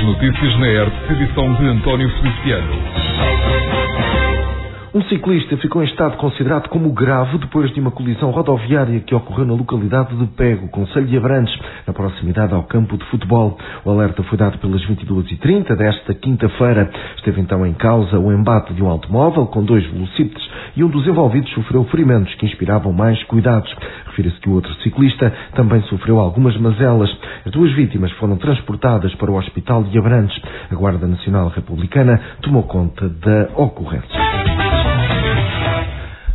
As notícias na ERP, edição de António Feliciano. Um ciclista ficou em estado considerado como grave depois de uma colisão rodoviária que ocorreu na localidade de Pego, Conselho de Abrantes, na proximidade ao campo de futebol. O alerta foi dado pelas 22h30 desta quinta-feira. Esteve então em causa o embate de um automóvel com dois velocípedes e um dos envolvidos sofreu ferimentos que inspiravam mais cuidados. Refira-se que o outro ciclista também sofreu algumas mazelas. As duas vítimas foram transportadas para o Hospital de Abrantes. A Guarda Nacional Republicana tomou conta da ocorrência.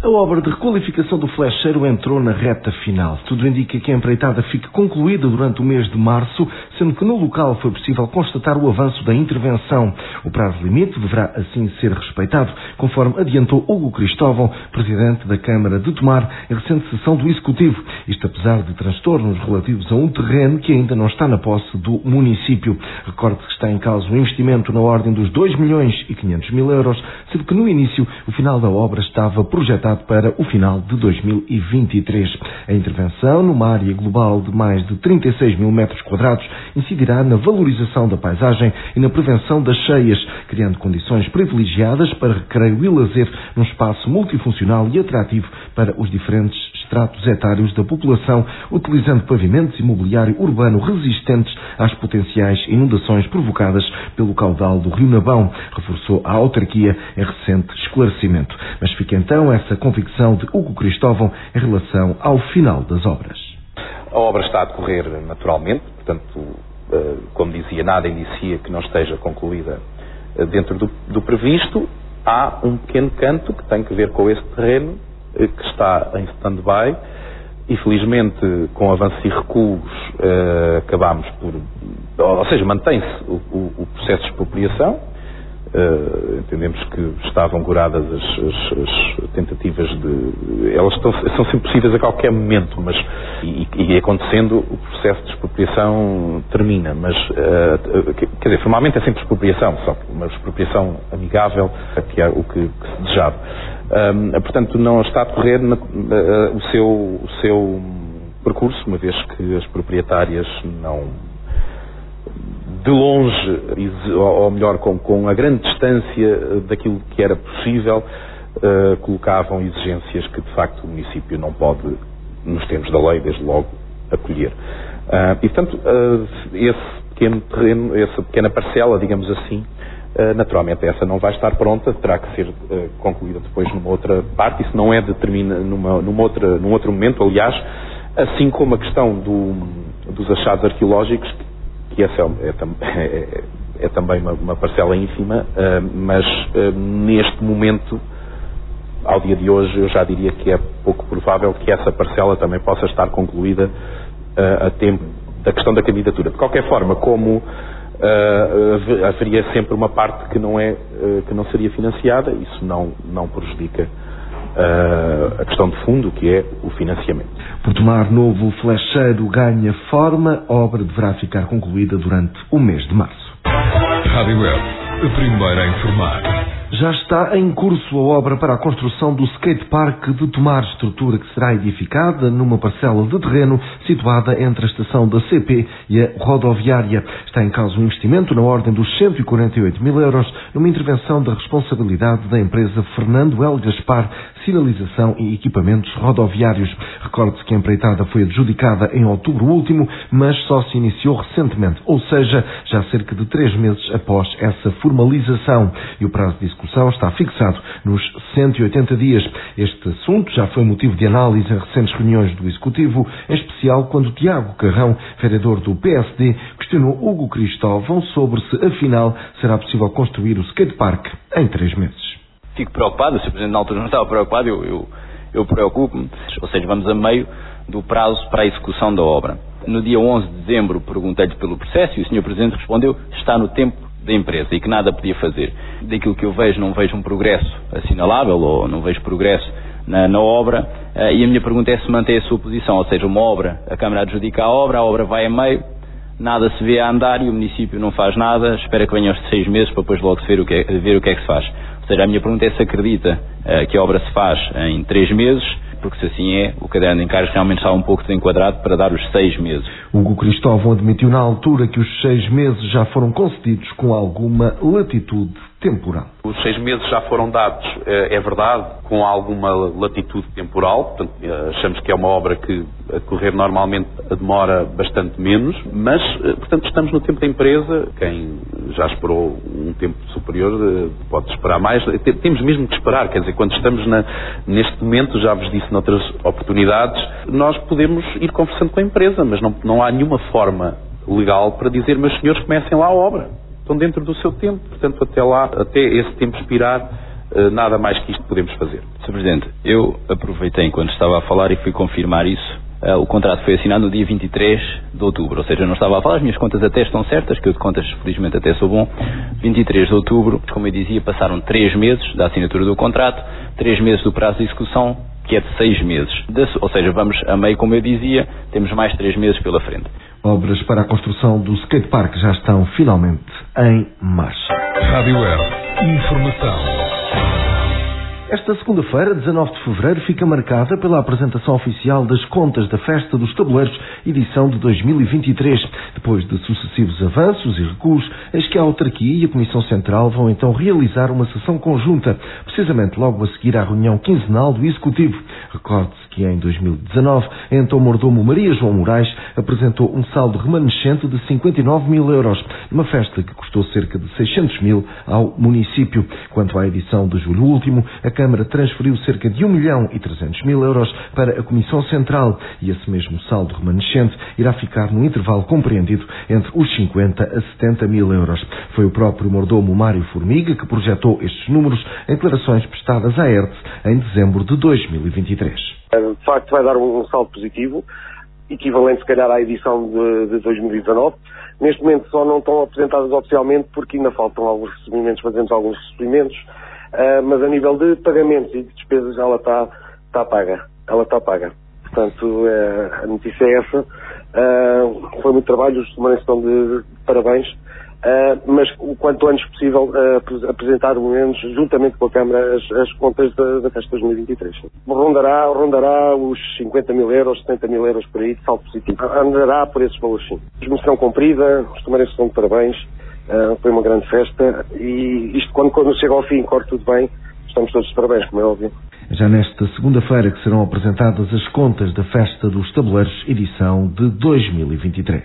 A obra de requalificação do flecheiro entrou na reta final. Tudo indica que a empreitada fique concluída durante o mês de março, sendo que no local foi possível constatar o avanço da intervenção. O prazo limite deverá assim ser respeitado, conforme adiantou Hugo Cristóvão, presidente da Câmara de Tomar, em recente sessão do Executivo. Isto apesar de transtornos relativos a um terreno que ainda não está na posse do município. Recorde que está em causa um investimento na ordem dos 2 milhões e 500 mil euros, sendo que no início o final da obra estava projetado para o final de 2023. A intervenção, numa área global de mais de 36 mil metros quadrados, incidirá na valorização da paisagem e na prevenção das cheias, criando condições privilegiadas para recreio e lazer num espaço multifuncional e atrativo para os diferentes estratos etários da população, utilizando pavimentos e mobiliário urbano resistentes às potenciais inundações provocadas pelo caudal do Rio Nabão, reforçou a autarquia em recente esclarecimento. Mas fica então essa convicção de Hugo Cristóvão em relação ao final das obras. A obra está a decorrer naturalmente, portanto, eh, como dizia, nada indicia que não esteja concluída eh, dentro do, do previsto. Há um pequeno canto que tem que ver com esse terreno eh, que está em stand-by e felizmente com avanços e recuos acabámos por, ou seja, mantém-se o, o, o processo de expropriação, Uh, entendemos que estavam goradas as, as, as, tentativas de. Elas estão, são sempre possíveis a qualquer momento, mas e, e acontecendo o processo de expropriação termina. Mas uh, quer dizer, formalmente é sempre expropriação, só uma expropriação amigável, que é o que, que se desejava. Uh, portanto, não está a decorrer o, seu, o seu percurso, uma vez que as proprietárias não de longe, ou melhor, com, com a grande distância eh, daquilo que era possível, uh, colocavam exigências que de facto o município não pode, nos termos da lei, desde logo, acolher. Uh, e portanto, uh, esse pequeno terreno, essa pequena parcela, digamos assim, naturalmente essa não vai estar pronta, terá que ser concluída depois numa outra parte, isso não é determina numa, numa outra, num outro momento, aliás, assim como a questão do, dos achados arqueológicos, que essa é, é, é, é também uma, uma, parcela ínfima, uh, mas uh, neste momento, ao dia de hoje, eu já diria que é pouco provável que essa parcela também possa estar concluída uh, a tempo da questão da candidatura. De qualquer forma, como haveria sempre uma parte que não, é, que não seria financiada, isso não, não prejudica uh, a questão de fundo, que é o financiamento. Por tomar novo flecheiro ganha forma, a obra deverá ficar concluída durante o mês de março. Rádio Web, a primeira a informar. Já está em curso a obra para a construção do skatepark de Tomar, estrutura que será edificada numa parcela de terreno situada entre a estação da CP e a rodoviária. Está em causa um investimento na ordem dos 148 mil euros numa intervenção da responsabilidade da empresa Fernando L. Gaspar, sinalização e equipamentos rodoviários. Recorde-se que a empreitada foi adjudicada em outubro último, mas só se iniciou recentemente, ou seja, já cerca de três meses após essa formalização. E o prazo de execução está fixado nos 180 dias. Este assunto já foi motivo de análise em recentes reuniões do Executivo, em especial quando Tiago Carrão, vereador do PSD, questionou Hugo Cristóvão sobre se afinal será possível construir o skatepark em três meses fico preocupado, o Presidente na altura não estava preocupado, eu, eu, eu preocupo-me. Ou seja, vamos a meio do prazo para a execução da obra. No dia 11 de dezembro perguntei-lhe pelo processo e o Sr. Presidente respondeu está no tempo da empresa e que nada podia fazer. Daquilo que eu vejo, não vejo um progresso assinalável ou não vejo progresso na, na obra uh, e a minha pergunta é se mantém a sua posição, ou seja, uma obra, a Câmara adjudica a obra, a obra vai a meio, nada se vê a andar e o município não faz nada, espera que venham os seis meses para depois logo ver o que é, ver o que, é que se faz. Ou seja, a minha pergunta é se acredita uh, que a obra se faz em três meses, porque se assim é, o caderno de encargos realmente está um pouco desenquadrado para dar os seis meses. Hugo Cristóvão admitiu na altura que os seis meses já foram concedidos com alguma latitude temporal. Os seis meses já foram dados, eh, é verdade, com alguma latitude temporal, portanto, eh, achamos que é uma obra que a correr normalmente demora bastante menos, mas, eh, portanto, estamos no tempo da empresa, quem já esperou um tempo superior pode esperar mais, temos mesmo que esperar, quer dizer, quando estamos na, neste momento, já vos disse noutras oportunidades, nós podemos ir conversando com a empresa, mas não, não há nenhuma forma legal para dizer, meus senhores, comecem lá a obra estão dentro do seu tempo, portanto, até lá, até esse tempo expirar, eh, nada mais que isto podemos fazer. Sr. Presidente, eu aproveitei enquanto estava a falar e fui confirmar isso. Eh, o contrato foi assinado no dia 23 de outubro, ou seja, eu não estava a falar, as minhas contas até estão certas, que eu de contas felizmente até sou bom. 23 de outubro, como eu dizia, passaram três meses da assinatura do contrato, três meses do prazo de execução, que é de seis meses. ou seja, vamos a meio, como eu dizia, temos mais três meses pela frente. Obras para a construção do skatepark já estão finalmente em marcha. Rádio Web. Informação. Esta segunda-feira, 19 de fevereiro, fica marcada pela apresentação oficial das contas da Festa dos Tabuleiros, edição de 2023. Depois de sucessivos avanços e recuos, eis que a autarquia e a Comissão Central vão então realizar uma sessão conjunta, precisamente logo a seguir à reunião quinzenal do Executivo. Recorde-se que em 2019, então mordomo Maria João Moraes apresentou um saldo remanescente de 59 mil euros, numa festa que custou cerca de 600 mil ao município. Quanto à edição de julho último, a Câmara transferiu cerca de 1 milhão e 300 mil euros para a Comissão Central e esse mesmo saldo remanescente irá ficar no intervalo compreendido entre os 50 a 70 mil euros. Foi o próprio mordomo Mário Formiga que projetou estes números em declarações prestadas à ERTE em dezembro de 2023. De facto vai dar um saldo positivo, equivalente se calhar à edição de, de 2019. Neste momento só não estão apresentadas oficialmente porque ainda faltam alguns recebimentos, fazemos alguns recebimentos Uh, mas a nível de pagamentos e de despesas ela está tá paga. Ela está paga. Portanto, uh, a notícia é essa. Uh, foi muito trabalho, os também estão de, de parabéns. mas o quanto antes possível apresentar, pelo menos, juntamente com a Câmara, as, as contas da, da festa 2023. Rondará, rondará os 50 mil euros, 70 mil euros por aí de salto positivo. Andará por esses valores sim. Missão cumprida, os tomarenses estão de parabéns. Uh, foi uma grande festa e isto quando, quando chega ao fim corre tudo bem, estamos todos de parabéns, como é óbvio. Já nesta segunda-feira que serão apresentadas as contas da Festa dos Tabuleiros, edição de 2023.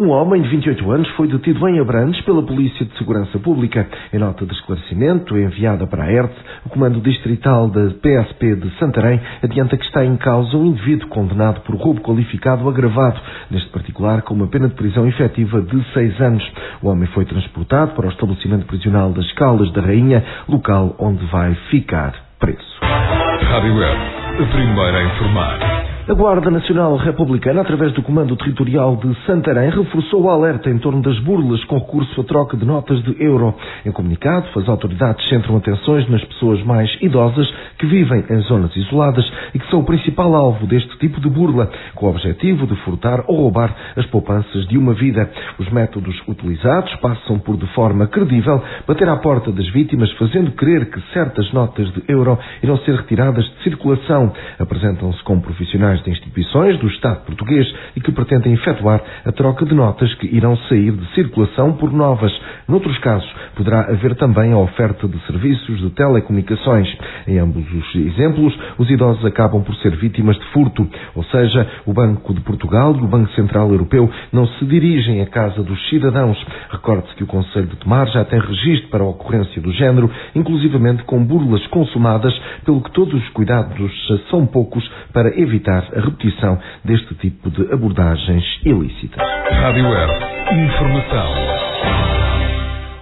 Um homem de 28 anos foi detido em Abrantes pela Polícia de Segurança Pública. Em nota de esclarecimento enviada para a ERTE, o Comando Distrital da PSP de Santarém adianta que está em causa um indivíduo condenado por roubo qualificado agravado, neste particular com uma pena de prisão efetiva de seis anos. O homem foi transportado para o estabelecimento prisional das Caldas da Rainha, local onde vai ficar preso. Rádio a primeira a informar. A Guarda Nacional Republicana, através do Comando Territorial de Santarém, reforçou o alerta em torno das burlas com recurso à troca de notas de euro. Em comunicado, as autoridades centram atenções nas pessoas mais idosas que vivem em zonas isoladas e que são o principal alvo deste tipo de burla, com o objetivo de furtar ou roubar as poupanças de uma vida. Os métodos utilizados passam por, de forma credível, bater à porta das vítimas, fazendo crer que certas notas de euro irão ser retiradas de circulação. Apresentam-se como profissionais de instituições do Estado português e que pretendem efetuar a troca de notas que irão sair de circulação por novas. Noutros casos, poderá haver também a oferta de serviços de telecomunicações. Em ambos os exemplos, os idosos acabam por ser vítimas de furto, ou seja, o Banco de Portugal e o Banco Central Europeu não se dirigem à casa dos cidadãos. Recorde-se que o Conselho de Tomar já tem registro para a ocorrência do género, inclusivamente com burlas consumadas, pelo que todos os cuidados são poucos para evitar a repetição deste tipo de abordagens ilícitas. Rádio Web. Informação.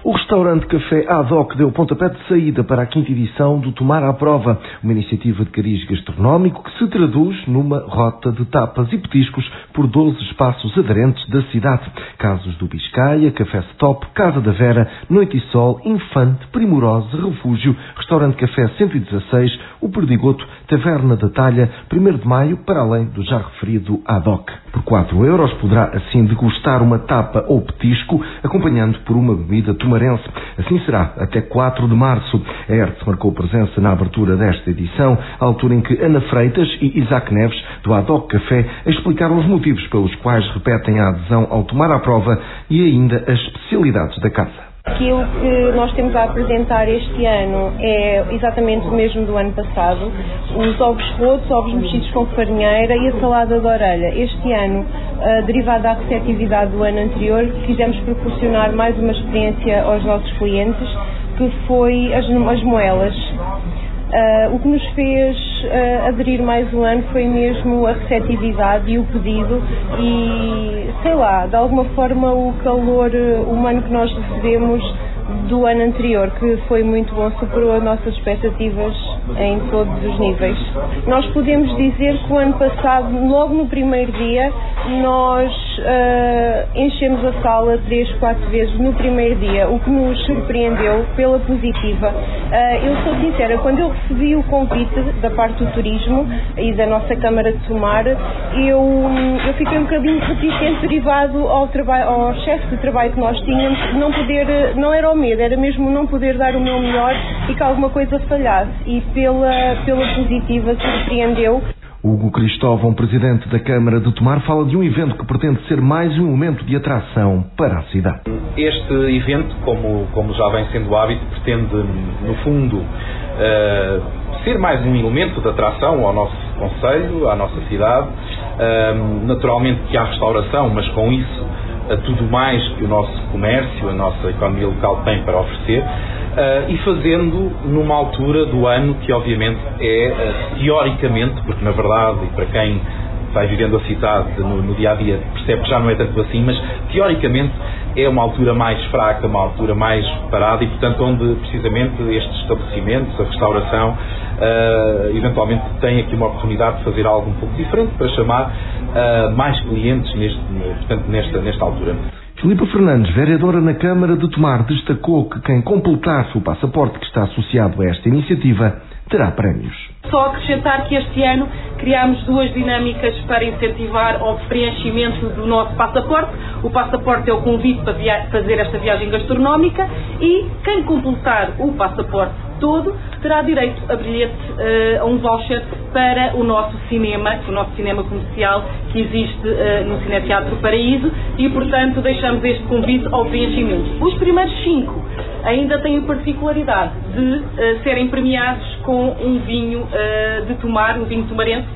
O restaurante Café Ad hoc deu pontapé de saída para a quinta edição do Tomar à Prova, uma iniciativa de cariz gastronómico que se traduz numa rota de tapas e petiscos por 12 espaços aderentes da cidade. Casos do Biscaia, Café Stop, Casa da Vera, Noite e Sol, Infante, Primorosa, Refúgio, Restaurante Café 116, O Perdigoto, Taverna da Talha, 1 de Maio, para além do já referido Ad hoc. Por 4 euros poderá assim degustar uma tapa ou petisco, acompanhando por uma bebida tomarense. Assim será até 4 de março. A Hertz marcou presença na abertura desta edição, altura em que Ana Freitas e Isaac Neves, do Adoc Café, explicaram os motivos pelos quais repetem a adesão ao tomar à prova e ainda as especialidades da casa. Aquilo que nós temos a apresentar este ano é exatamente o mesmo do ano passado. Os ovos rotos, ovos mexidos com farinheira e a salada de orelha. Este ano, derivado da receptividade do ano anterior, quisemos proporcionar mais uma experiência aos nossos clientes, que foi as, as moelas. Uh, o que nos fez uh, aderir mais um ano foi mesmo a receptividade e o pedido e, sei lá, de alguma forma o calor humano que nós recebemos do ano anterior, que foi muito bom, superou as nossas expectativas em todos os níveis. Nós podemos dizer que o ano passado, logo no primeiro dia, nós uh, enchemos a sala três, quatro vezes no primeiro dia, o que nos surpreendeu pela positiva. Uh, eu sou sincera, quando eu recebi o convite da parte do turismo e da nossa Câmara de Tomar, eu, eu fiquei um bocadinho reticente derivado ao, trabalho, ao chefe de trabalho que nós tínhamos, não poder, não era o medo, era mesmo não poder dar o meu melhor e que alguma coisa falhasse. E pela, pela positiva surpreendeu. Hugo Cristóvão, presidente da Câmara de Tomar, fala de um evento que pretende ser mais um momento de atração para a cidade. Este evento, como, como já vem sendo hábito, pretende, no fundo, uh, ser mais um elemento de atração ao nosso Conselho, à nossa cidade. Uh, naturalmente que há restauração, mas com isso a tudo mais que o nosso comércio, a nossa economia local tem para oferecer uh, e fazendo numa altura do ano que obviamente é uh, teoricamente, porque na verdade e para quem vai vivendo a cidade no, no, dia a dia percebe que já não é tanto assim, mas teoricamente é uma altura mais fraca, uma altura mais parada e portanto onde precisamente estes estabelecimentos, a restauração, uh, eventualmente têm aqui uma oportunidade de fazer algo um pouco diferente para chamar mais clientes neste, portanto, nesta, nesta altura. Filipa Fernandes, vereadora na Câmara de Tomar, destacou que quem completasse o passaporte que está associado a esta iniciativa terá prémios. Só acrescentar que este ano criámos duas dinâmicas para incentivar o preenchimento do nosso passaporte. O passaporte é o convite para fazer esta viagem gastronómica e quem completar o passaporte todo terá direito a bilhete, uh, a um voucher para o nosso cinema, o nosso cinema comercial que existe uh, no Cineteatro Paraíso e, portanto, deixamos este convite ao preenchimento. Os primeiros cinco ainda têm a particularidade de uh, serem premiados com um vinho de tomar, um vinho tomarense,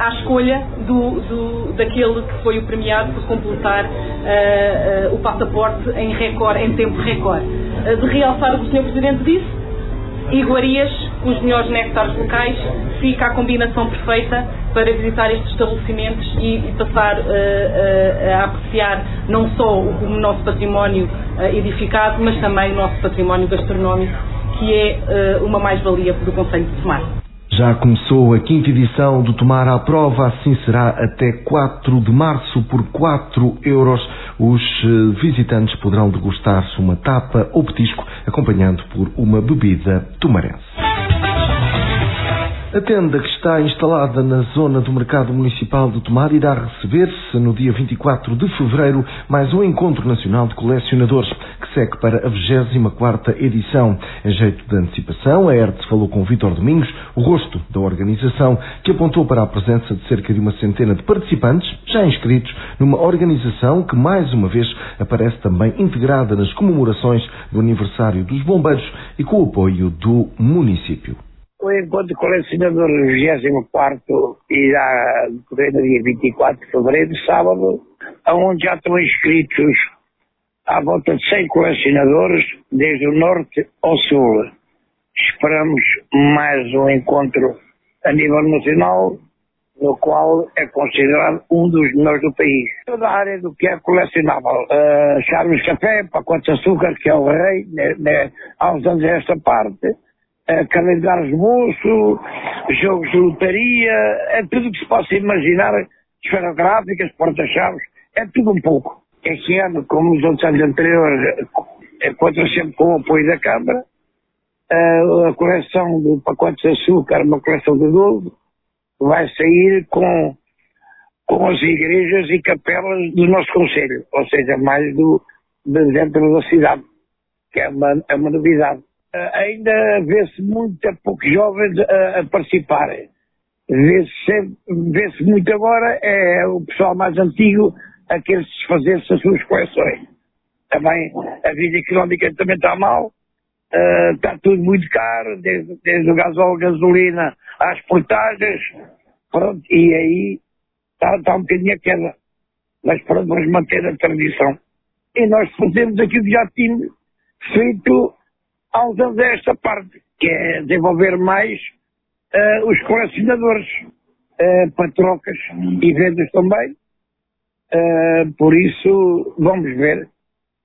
à escolha do, do, daquele que foi o premiado por completar o passaporte em em tempo recorde. de realçar o que o Sr. Presidente disse, iguarias com os melhores néctares locais, fica a combinação perfeita para visitar estes estabelecimentos e, e passar uh, uh, a apreciar não só o, o nosso património uh, edificado, mas também o nosso património gastronómico, que é uma mais-valia do Conselho de Tomar. Já começou a quinta edição do Tomar à Prova, assim será até 4 de março por 4 euros. Os eh, visitantes poderão degustar-se uma tapa ou petisco acompanhando por uma bebida tomarense. A tenda que está instalada na zona do Mercado Municipal de Tomar irá receber-se no dia 24 de fevereiro mais um Encontro Nacional de Colecionadores, que segue para a 24 edição. Em jeito de antecipação, a Hertz falou com Vítor Domingos, o rosto da organização, que apontou para a presença de cerca de uma centena de participantes já inscritos numa organização que, mais uma vez, aparece também integrada nas comemorações do aniversário dos bombeiros e com o apoio do município. O encontro colecionador 24 irá decorrer no dia 24 de fevereiro, sábado, onde já estão inscritos à volta de 100 colecionadores, desde o norte ao sul. Esperamos mais um encontro a nível nacional, no qual é considerado um dos melhores do país. Toda a área do que é colecionável, uh, chaves de café, pacotes de açúcar, que é o rei, né, né, há uns anos esta parte, uh, calendários de bolso, jogos de lotaria, é tudo que se possa imaginar, esferográficas, porta-chaves, é tudo um pouco. Ano, como os outros anos anteriores, conta sempre com o apoio da Câmara, a coleção de pacotes de açúcar, uma coleção de 12, vai sair com com as igrejas e capelas do nosso Conselho, ou seja, mais do, de dentro da cidade, que é uma, é uma novidade. Ainda vê-se muito poucos jovens a, a participarem. Vê-se vê muito agora é o pessoal mais antigo a querer desfazer-se as suas coleções. Também a vida económica também está mal, uh, está tudo muito caro, desde, desde o gasóleo, gasolina, às portagens, pronto, e aí está, está um bocadinho a queda. Mas pronto, vamos manter a tradição. E nós fazemos aquilo que já tínhamos feito há uns anos esta parte, que é desenvolver mais uh, os colecionadores uh, para trocas e vendas também. Uh, por isso, vamos ver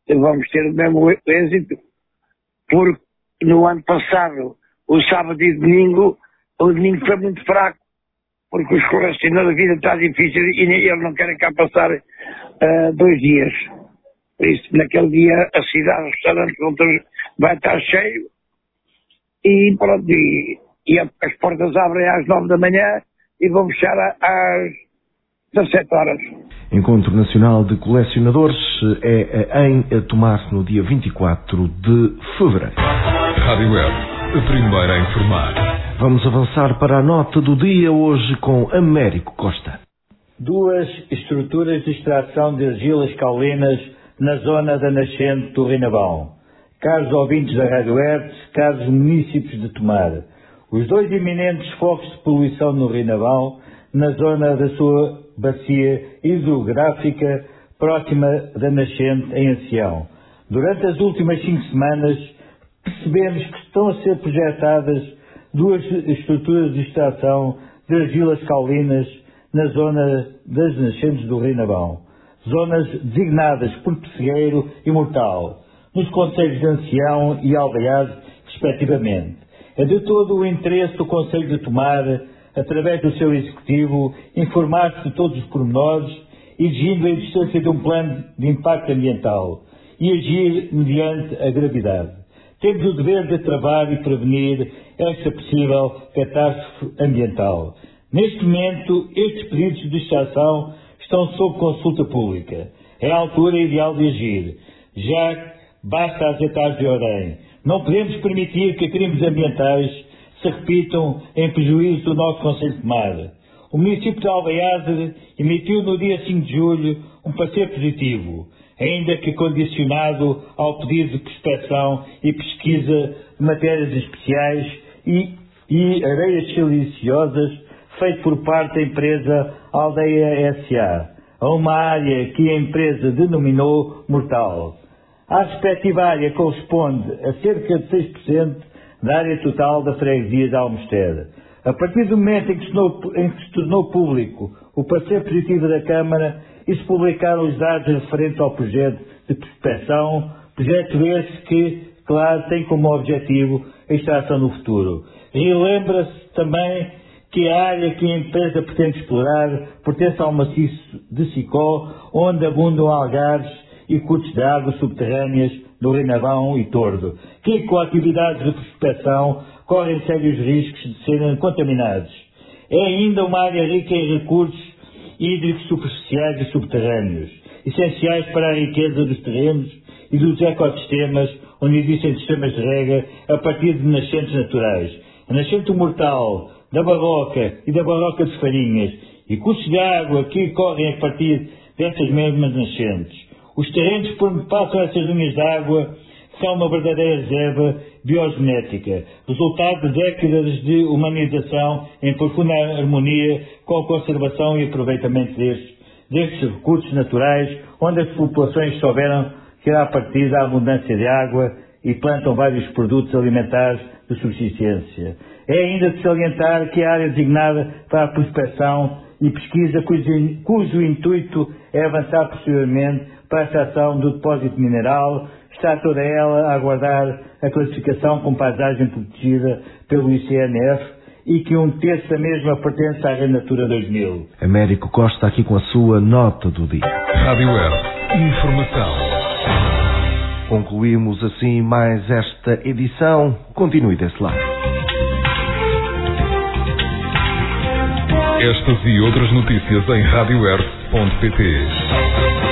se vamos ter o mesmo êxito, porque no ano passado, o sábado e domingo, o domingo foi muito fraco porque os colecionadores, a vida está difícil e eles não querem cá passar uh, dois dias. Por isso, naquele dia, a cidade, o restaurante vai estar cheio e pronto, e, e as portas abrem às nove da manhã e vão fechar às 17 horas. Encontro Nacional de Colecionadores é, é em tomar-se no dia 24 de fevereiro. Rádio Web, a primeira a informar. Vamos avançar para a nota do dia hoje com Américo Costa. Duas estruturas de extração de argilas caulinas na zona da nascente do Rinabão. Caros ouvintes da Rádio Hertz, caros municípios de Tomar, os dois iminentes focos de poluição no Rinabão, na zona da sua bacia hidrográfica próxima da nascente em Ancião. Durante as últimas cinco semanas, percebemos que estão a ser projetadas duas estruturas de extração de argilas caulinas na zona das nascentes do Reinabão, zonas designadas por Pessegueiro e Mortal, nos conselhos de Ancião e Aldeado, respectivamente. É de todo o interesse do Conselho de Tomar, através do seu Executivo, informar-se de todos os pormenores, exigindo a existência de um plano de impacto ambiental e agir mediante a gravidade. Temos o dever de travar e prevenir esta possível catástrofe ambiental. Neste momento, estes pedidos de extração estão sob consulta pública. É a altura ideal de agir. Já basta as de orem. Não podemos permitir que crimes ambientais se repitam em prejuízo do nosso Conselho de Mar. O município de Alveiade emitiu no dia 5 de julho um parecer positivo ainda que condicionado ao pedido de prospeção e pesquisa de matérias especiais e, e areias siliciosas feito por parte da empresa Aldeia SA, a uma área que a empresa denominou mortal. A respectiva área corresponde a cerca de 6% da área total da freguesia de Almested. A partir do momento em que, tornou, em que se tornou público o parecer positivo da Câmara, e se publicaram os dados referentes ao projeto de prospecção, projeto esse que, claro, tem como objetivo a extração no futuro. E lembra-se também que a área que a empresa pretende explorar pertence ao maciço de Sicó, onde abundam algares e curtos de água subterrâneas do Renavão e Tordo, que com atividades de prospecção correm sérios riscos de serem contaminados. É ainda uma área rica em recursos hídricos superficiais e subterrâneos, essenciais para a riqueza dos terrenos e dos ecossistemas onde existem sistemas de rega a partir de nascentes naturais. A nascente mortal da Barroca e da Barroca de Farinhas e cursos de água que correm a partir dessas mesmas nascentes. Os terrenos por onde passam essas linhas de água são uma verdadeira reserva biogenética, resultado de décadas de humanização em profunda harmonia com a conservação e aproveitamento destes, destes recursos naturais, onde as populações souberam tirar partido da abundância de água e plantam vários produtos alimentares de subsistência. É ainda de salientar que a área designada para a prospecção e pesquisa, cujo, cujo intuito é avançar posteriormente para a extração do depósito mineral, está toda ela a aguardar a classificação com paisagem protegida pelo ICNF e que um terço da mesma pertence à Natura 2000. Américo Costa aqui com a sua nota do dia. Rádio Web. Informação. Concluímos assim mais esta edição. Continue desse lado. Estas e outras notícias em radioearth.pt.